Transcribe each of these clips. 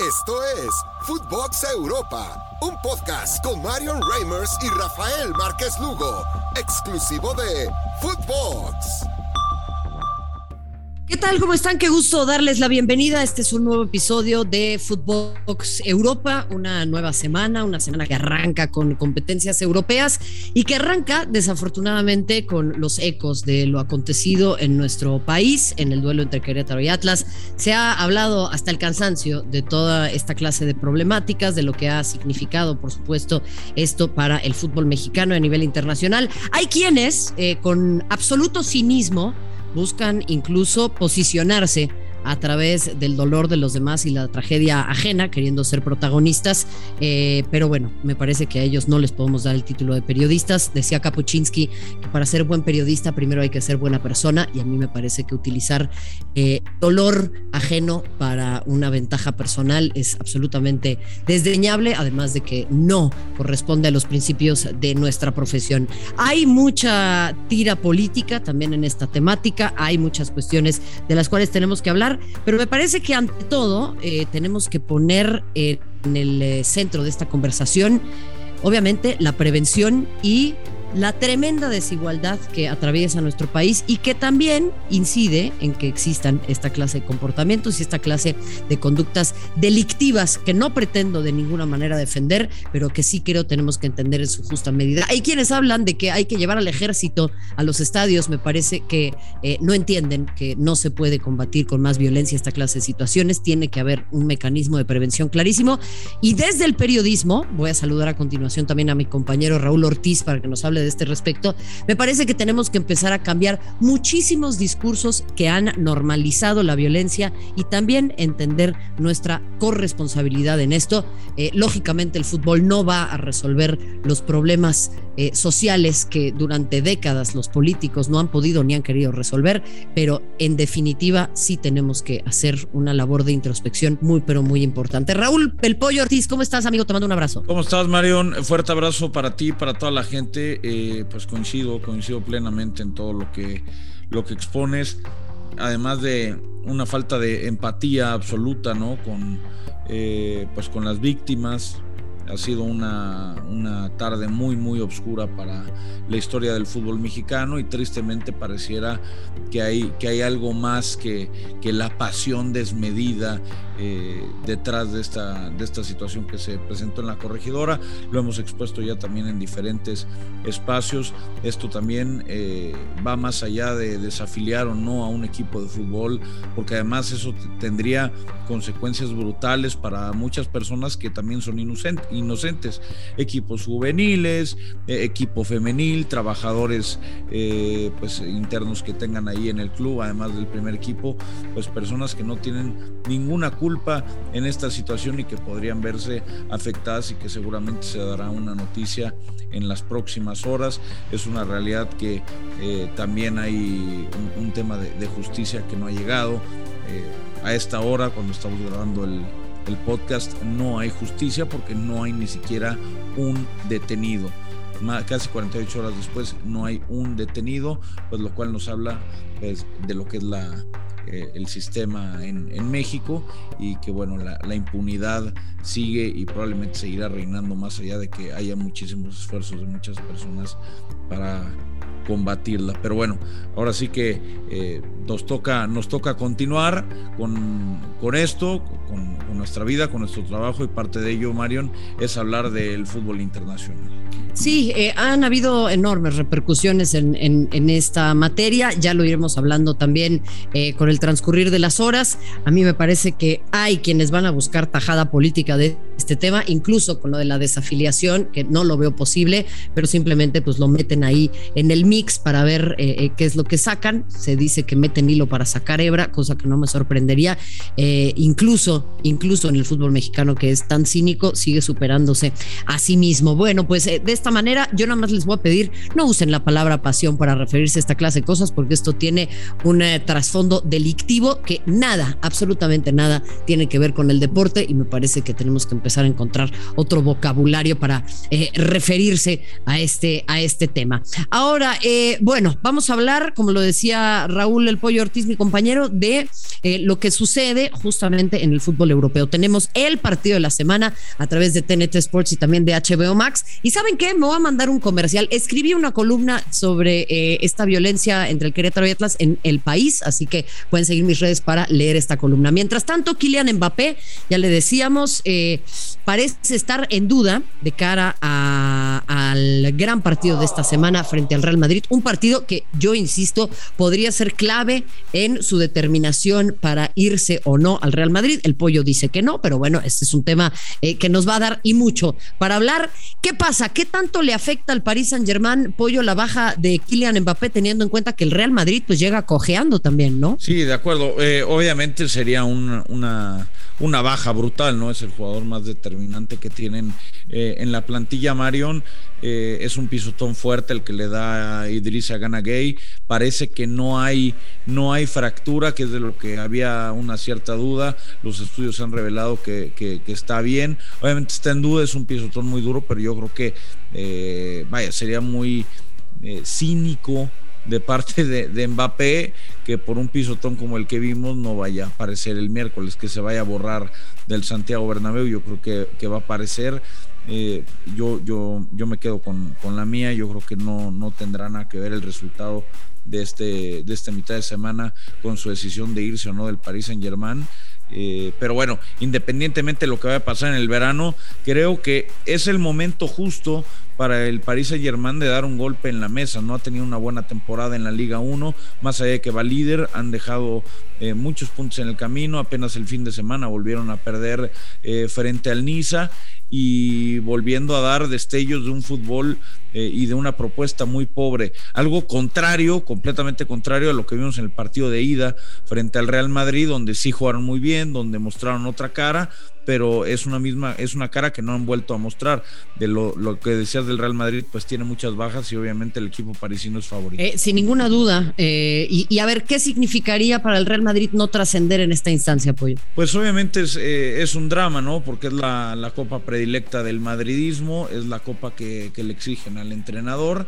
Esto es Footbox Europa, un podcast con Marion Reimers y Rafael Márquez Lugo, exclusivo de Footbox. ¿Qué tal? ¿Cómo están? Qué gusto darles la bienvenida. Este es un nuevo episodio de Footbox Europa, una nueva semana, una semana que arranca con competencias europeas y que arranca desafortunadamente con los ecos de lo acontecido en nuestro país, en el duelo entre Querétaro y Atlas. Se ha hablado hasta el cansancio de toda esta clase de problemáticas, de lo que ha significado, por supuesto, esto para el fútbol mexicano a nivel internacional. Hay quienes, eh, con absoluto cinismo, buscan incluso posicionarse a través del dolor de los demás y la tragedia ajena, queriendo ser protagonistas. Eh, pero bueno, me parece que a ellos no les podemos dar el título de periodistas. Decía Kapuczynski que para ser buen periodista primero hay que ser buena persona y a mí me parece que utilizar eh, dolor ajeno para una ventaja personal es absolutamente desdeñable, además de que no corresponde a los principios de nuestra profesión. Hay mucha tira política también en esta temática, hay muchas cuestiones de las cuales tenemos que hablar pero me parece que ante todo eh, tenemos que poner en el eh, centro de esta conversación, obviamente, la prevención y la tremenda desigualdad que atraviesa nuestro país y que también incide en que existan esta clase de comportamientos y esta clase de conductas delictivas que no pretendo de ninguna manera defender, pero que sí creo tenemos que entender en su justa medida. Hay quienes hablan de que hay que llevar al ejército a los estadios, me parece que eh, no entienden que no se puede combatir con más violencia esta clase de situaciones, tiene que haber un mecanismo de prevención clarísimo. Y desde el periodismo, voy a saludar a continuación también a mi compañero Raúl Ortiz para que nos hable este respecto, me parece que tenemos que empezar a cambiar muchísimos discursos que han normalizado la violencia y también entender nuestra corresponsabilidad en esto. Eh, lógicamente el fútbol no va a resolver los problemas eh, sociales que durante décadas los políticos no han podido ni han querido resolver, pero en definitiva sí tenemos que hacer una labor de introspección muy, pero muy importante. Raúl El Pollo Ortiz, ¿cómo estás, amigo? Te mando un abrazo. ¿Cómo estás, Marion? Fuerte abrazo para ti, para toda la gente. Eh, pues coincido, coincido plenamente en todo lo que, lo que expones, además de una falta de empatía absoluta, ¿no? Con, eh, pues con las víctimas, ha sido una, tarde muy, muy oscura para la historia del fútbol mexicano y tristemente pareciera que hay, que hay algo más que, que la pasión desmedida eh, detrás de esta, de esta situación que se presentó en la corregidora. Lo hemos expuesto ya también en diferentes espacios. Esto también eh, va más allá de desafiliar o no a un equipo de fútbol, porque además eso tendría consecuencias brutales para muchas personas que también son inocentes inocentes, equipos juveniles, eh, equipo femenil, trabajadores eh, pues internos que tengan ahí en el club, además del primer equipo, pues personas que no tienen ninguna culpa en esta situación y que podrían verse afectadas y que seguramente se dará una noticia en las próximas horas. Es una realidad que eh, también hay un, tema de, justicia que no ha llegado. a esta hora, cuando estamos grabando el, el podcast No hay justicia porque no hay ni siquiera un detenido. Casi 48 horas después no hay un detenido, pues lo cual nos habla pues, de lo que es la, eh, el sistema en, México y que bueno, la, la, impunidad sigue y probablemente seguirá reinando más allá de que haya muchísimos esfuerzos de muchas personas para combatirla. Pero bueno, ahora sí que eh, nos, toca, nos toca continuar con, con esto, con, nuestra vida, con nuestro trabajo y parte de ello, Marion, es hablar del fútbol internacional. Sí, eh, han habido enormes repercusiones en, esta materia, ya lo iremos hablando también eh, con el transcurrir de las horas. A mí me parece que hay quienes van a buscar tajada política de este tema, incluso con lo de la desafiliación, que no lo veo posible, pero simplemente pues lo meten ahí en el mix para ver eh, eh, qué es lo que sacan. Se dice que meten hilo para sacar hebra, cosa que no me sorprendería. Incluso, incluso en el fútbol mexicano que es tan cínico, sigue superándose a sí mismo. Bueno, pues de esta manera yo nada más les voy a pedir, no usen la palabra pasión para referirse a esta clase de cosas, porque esto tiene un trasfondo delictivo que nada, absolutamente nada, tiene que ver con el deporte y me parece que tenemos que empezar a encontrar otro vocabulario para eh, referirse a este, a este tema. Ahora, eh, bueno, vamos a hablar, como lo decía Raúl El Pollo Ortiz, mi compañero, de eh, lo que sucede justamente en el fútbol europeo. Tenemos el partido de la semana a través de TNT Sports y también de HBO Max. ¿Y saben qué? Me voy a mandar un comercial. Escribí una columna sobre esta violencia entre el Querétaro y Atlas en El País, así que pueden seguir mis redes para leer esta columna. Mientras tanto, Kylian Mbappé, ya le decíamos, eh, parece estar en duda de cara al gran partido de esta semana frente al Real Madrid. Un partido que yo insisto podría ser clave en su determinación para irse o no al Real Madrid. El pollo dice que no, pero bueno, este es un tema eh, que nos va a dar y mucho para hablar. ¿Qué pasa? ¿Qué tanto le afecta al Paris Saint Germain, pollo, la baja de Kylian Mbappé, teniendo en cuenta que el Real Madrid pues llega cojeando también, ¿no? Sí, de acuerdo. Eh, obviamente sería una, una baja brutal, ¿no? Es el jugador más determinante que tienen eh, en la plantilla Marion. Eh, es un pisotón fuerte el que le da a Idrissa Gana Gay. Parece que no hay, no hay fractura, que es de lo que había una cierta duda. Los estudios han revelado que, que, está bien. Obviamente está en duda, es un pisotón muy duro, pero yo creo que, eh, vaya, sería muy cínico de parte de, Mbappé que por un pisotón como el que vimos no vaya a aparecer el miércoles, que se vaya a borrar del Santiago Bernabéu, yo creo que, va a aparecer. Eh, yo, yo, yo me quedo con, la mía, yo creo que no, no tendrá nada que ver el resultado de este, de esta mitad de semana con su decisión de irse o no del Paris Saint Germain. Eh, pero bueno, independientemente de lo que vaya a pasar en el verano, creo que es el momento justo para el Paris Saint Germain de dar un golpe en la mesa. No ha tenido una buena temporada en la Liga 1, más allá de que va líder, han dejado eh, muchos puntos en el camino. Apenas el fin de semana volvieron a perder eh, frente al Niza y volviendo a dar destellos de un fútbol eh, y de una propuesta muy pobre. Algo contrario, completamente contrario a lo que vimos en el partido de ida frente al Real Madrid, donde sí jugaron muy bien, donde mostraron otra cara, pero es una misma, es una cara que no han vuelto a mostrar. De lo, que decías del Real Madrid, pues tiene muchas bajas y obviamente el equipo parisino es favorito. Sin ninguna duda. Eh, y, a ver, ¿qué significaría para el Real Madrid no trascender en esta instancia, Pollo? Pues obviamente es, eh, un drama, ¿no? Porque es la, copa predilecta del madridismo, es la copa que, le exigen al entrenador,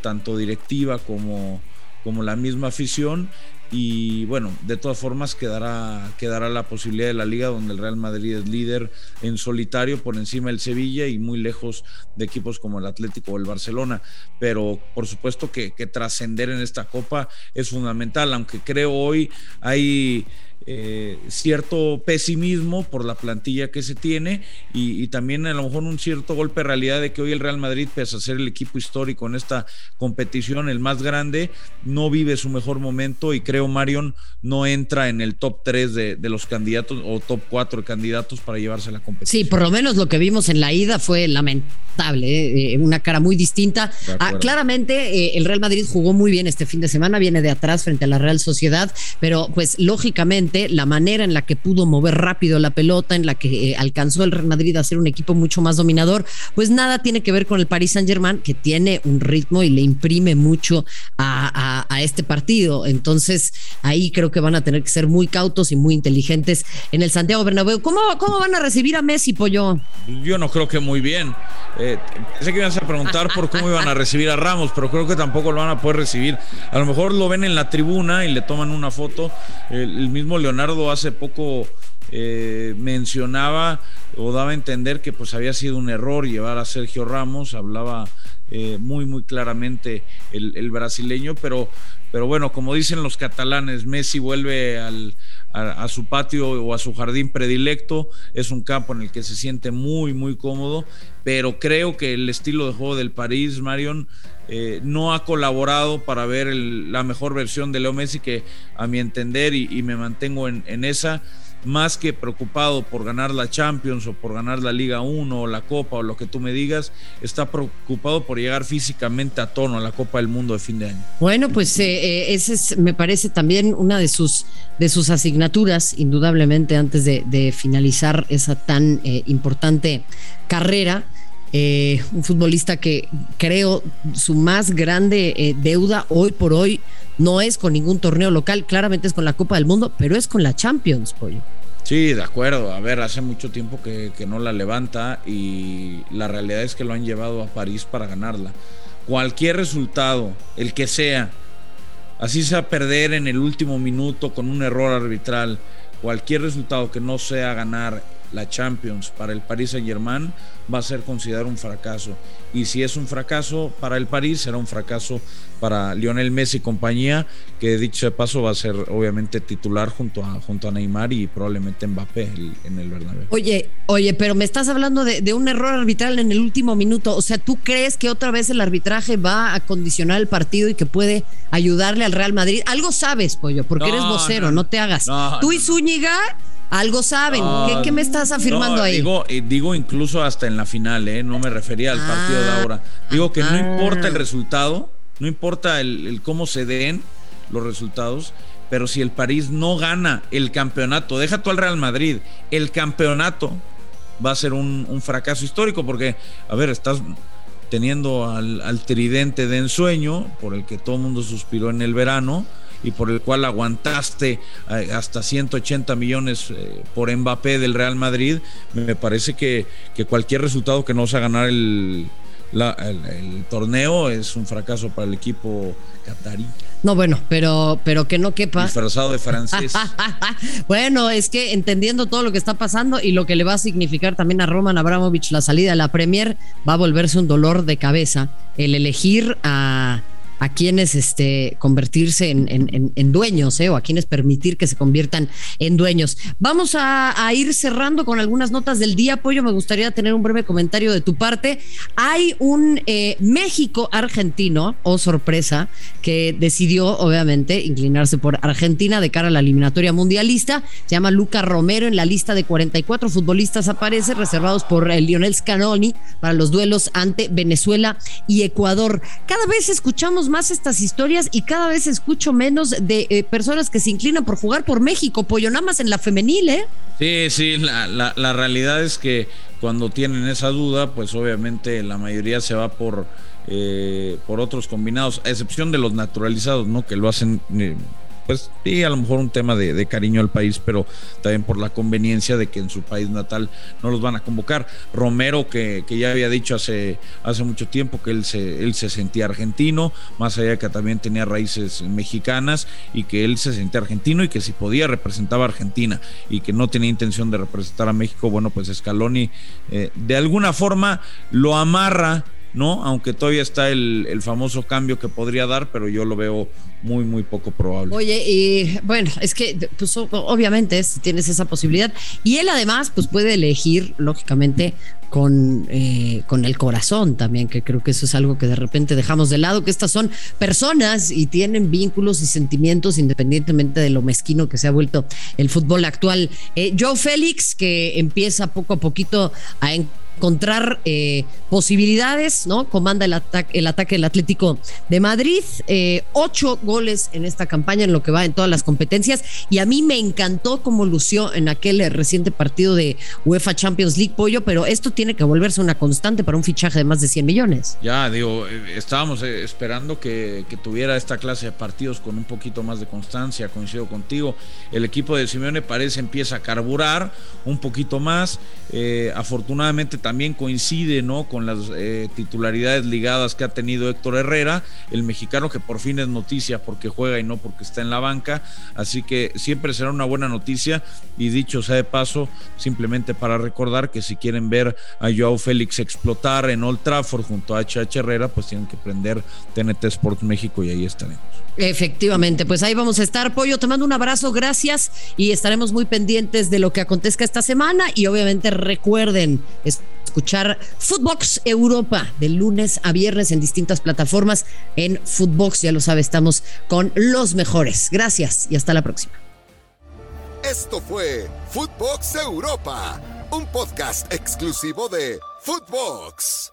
tanto directiva como, como la misma afición y bueno, de todas formas quedará, quedará la posibilidad de la liga donde el Real Madrid es líder en solitario por encima del Sevilla y muy lejos de equipos como el Atlético o el Barcelona. Pero por supuesto que, que trascender en esta copa es fundamental, aunque creo hoy hay eh, cierto pesimismo por la plantilla que se tiene y, también a lo mejor un cierto golpe de realidad de que hoy el Real Madrid, pese a ser el equipo histórico en esta competición, el más grande, no vive su mejor momento y creo Marion no entra en el top 3 de, los candidatos o top 4 de candidatos para llevarse la competición. Sí, por lo menos lo que vimos en la ida fue lamentable, ¿eh? Eh, una cara muy distinta. Ah, claramente el Real Madrid jugó muy bien este fin de semana, viene de atrás frente a la Real Sociedad, pero pues lógicamente la manera en la que pudo mover rápido la pelota, en la que eh, alcanzó el Real Madrid a ser un equipo mucho más dominador, pues nada tiene que ver con el Paris Saint Germain, que tiene un ritmo y le imprime mucho a, este partido. Entonces, ahí creo que van a tener que ser muy cautos y muy inteligentes en el Santiago Bernabéu. ¿Cómo, cómo van a recibir a Messi, Pollo? Yo no creo que muy bien. Eh, pensé que ibas a preguntar por cómo iban a recibir a Ramos, pero creo que tampoco lo van a poder recibir. A lo mejor lo ven en la tribuna y le toman una foto. el mismo Leonardo hace poco eh, mencionaba o daba a entender que pues había sido un error llevar a Sergio Ramos, hablaba eh, muy muy claramente el, brasileño, pero, pero bueno, como dicen los catalanes, Messi vuelve al, a, su patio o a su jardín predilecto, es un campo en el que se siente muy muy cómodo, pero creo que el estilo de juego del París, Marion, eh, no ha colaborado para ver la mejor versión de Leo Messi, que a mi entender, y, me mantengo en, esa, más que preocupado por ganar la Champions o por ganar la Liga 1 o la Copa o lo que tú me digas, está preocupado por llegar físicamente a tono a la Copa del Mundo de fin de año. Bueno, pues eh, eh ese me parece también una de sus, de sus asignaturas, indudablemente, antes de, finalizar esa tan eh, importante carrera. Eh, un futbolista que creo su más grande eh, deuda hoy por hoy no es con ningún torneo local, claramente es con la Copa del Mundo, pero es con la Champions, pollo. Sí, de acuerdo. A ver, hace mucho tiempo que, que, no la levanta y la realidad es que lo han llevado a París para ganarla. Cualquier resultado, el que sea, así sea perder en el último minuto con un error arbitral, cualquier resultado que no sea ganar la Champions para el Paris Saint Germain va a ser considerado un fracaso. Y si es un fracaso para el París, será un fracaso para Lionel Messi y compañía, que dicho de paso va a ser obviamente titular junto a, junto a Neymar y probablemente Mbappé en el Bernabéu. Oye, oye, pero me estás hablando de, de, un error arbitral en el último minuto. O sea, ¿tú crees que otra vez el arbitraje va a condicionar el partido y que puede ayudarle al Real Madrid? Algo sabes, Pollo, porque eres vocero, no, no te hagas. Tú y Zúñiga algo saben. ¿Qué, me estás afirmando ahí? Digo, eh, digo incluso hasta en la final, ¿eh? no me refería al partido de ah, ahora. Digo que no importa el resultado, no importa el, cómo se den los resultados, pero si el París no gana el campeonato, deja tú al Real Madrid, el campeonato va a ser un, fracaso histórico porque, a ver, estás teniendo al, al, tridente de ensueño por el que todo el mundo suspiró en el verano y por el cual aguantaste eh, hasta 180 millones eh, por Mbappé del Real Madrid, me parece que, que cualquier resultado que no sea ganar el, el, torneo es un fracaso para el equipo catarí. No, bueno, pero, pero que no quepa. Disfrazado de francés. bueno, es que entendiendo todo lo que está pasando y lo que le va a significar también a Roman Abramovich la salida a la Premier, va a volverse un dolor de cabeza el elegir a a quienes este, convertirse en, dueños ¿eh? o a quienes permitir que se conviertan en dueños. Vamos a, ir cerrando con algunas notas del día, Pollo. Me gustaría tener un breve comentario de tu parte. Hay un eh, México argentino, o oh, sorpresa, que decidió obviamente inclinarse por Argentina de cara a la eliminatoria mundialista. Se llama Luca Romero. En la lista de 44 futbolistas aparece, reservados por el Lionel Scanoni para los duelos ante Venezuela y Ecuador. Cada vez escuchamos más estas historias y cada vez escucho menos de eh, personas que se inclinan por jugar por México, pollo, nada más en la femenil, ¿eh? Sí, sí, la, la, realidad es que cuando tienen esa duda, pues obviamente la mayoría se va por, eh, por otros combinados, a excepción de los naturalizados, ¿no? Que lo hacen eh, pues sí, a lo mejor un tema de, cariño al país, pero también por la conveniencia de que en su país natal no los van a convocar. Romero, que, ya había dicho hace, hace mucho tiempo que él se, él se sentía argentino, más allá que también tenía raíces mexicanas y que él se sentía argentino y que si podía representaba a Argentina y que no tenía intención de representar a México, bueno, pues Scaloni eh, de alguna forma lo amarra ¿no? Aunque todavía está el, famoso cambio que podría dar, pero yo lo veo muy, muy poco probable. Oye, y bueno, es que pues, obviamente tienes esa posibilidad. Y él además, pues puede elegir, lógicamente, con, eh, con el corazón también, que creo que eso es algo que de repente dejamos de lado, que estas son personas y tienen vínculos y sentimientos independientemente de lo mezquino que se ha vuelto el fútbol actual. Eh, Joe Félix, que empieza poco a poquito a encontrar eh, posibilidades, ¿no? Comanda el, ataque el ataque del Atlético de Madrid, eh, ocho goles en esta campaña en lo que va en todas las competencias y a mí me encantó cómo lució en aquel reciente partido de UEFA Champions League Pollo, pero esto tiene que volverse una constante para un fichaje de más de 100 millones. Ya, digo, eh, estábamos esperando que, que tuviera esta clase de partidos con un poquito más de constancia, coincido contigo, el equipo de Simeone parece empieza a carburar un poquito más, afortunadamente también también coincide ¿no? con las eh, titularidades ligadas que ha tenido Héctor Herrera, el mexicano que por fin es noticia porque juega y no porque está en la banca, así que siempre será una buena noticia y dicho sea de paso, simplemente para recordar que si quieren ver a Joao Félix explotar en Old Trafford junto a HH Herrera, pues tienen que prender TNT Sports México y ahí estaremos. Efectivamente, pues ahí vamos a estar. Pollo, te mando un abrazo, gracias y estaremos muy pendientes de lo que acontezca esta semana y obviamente recuerden escuchar Footbox Europa de lunes a viernes en distintas plataformas en Footbox, ya lo sabe, estamos con los mejores. Gracias y hasta la próxima. Esto fue Footbox Europa, un podcast exclusivo de Footbox.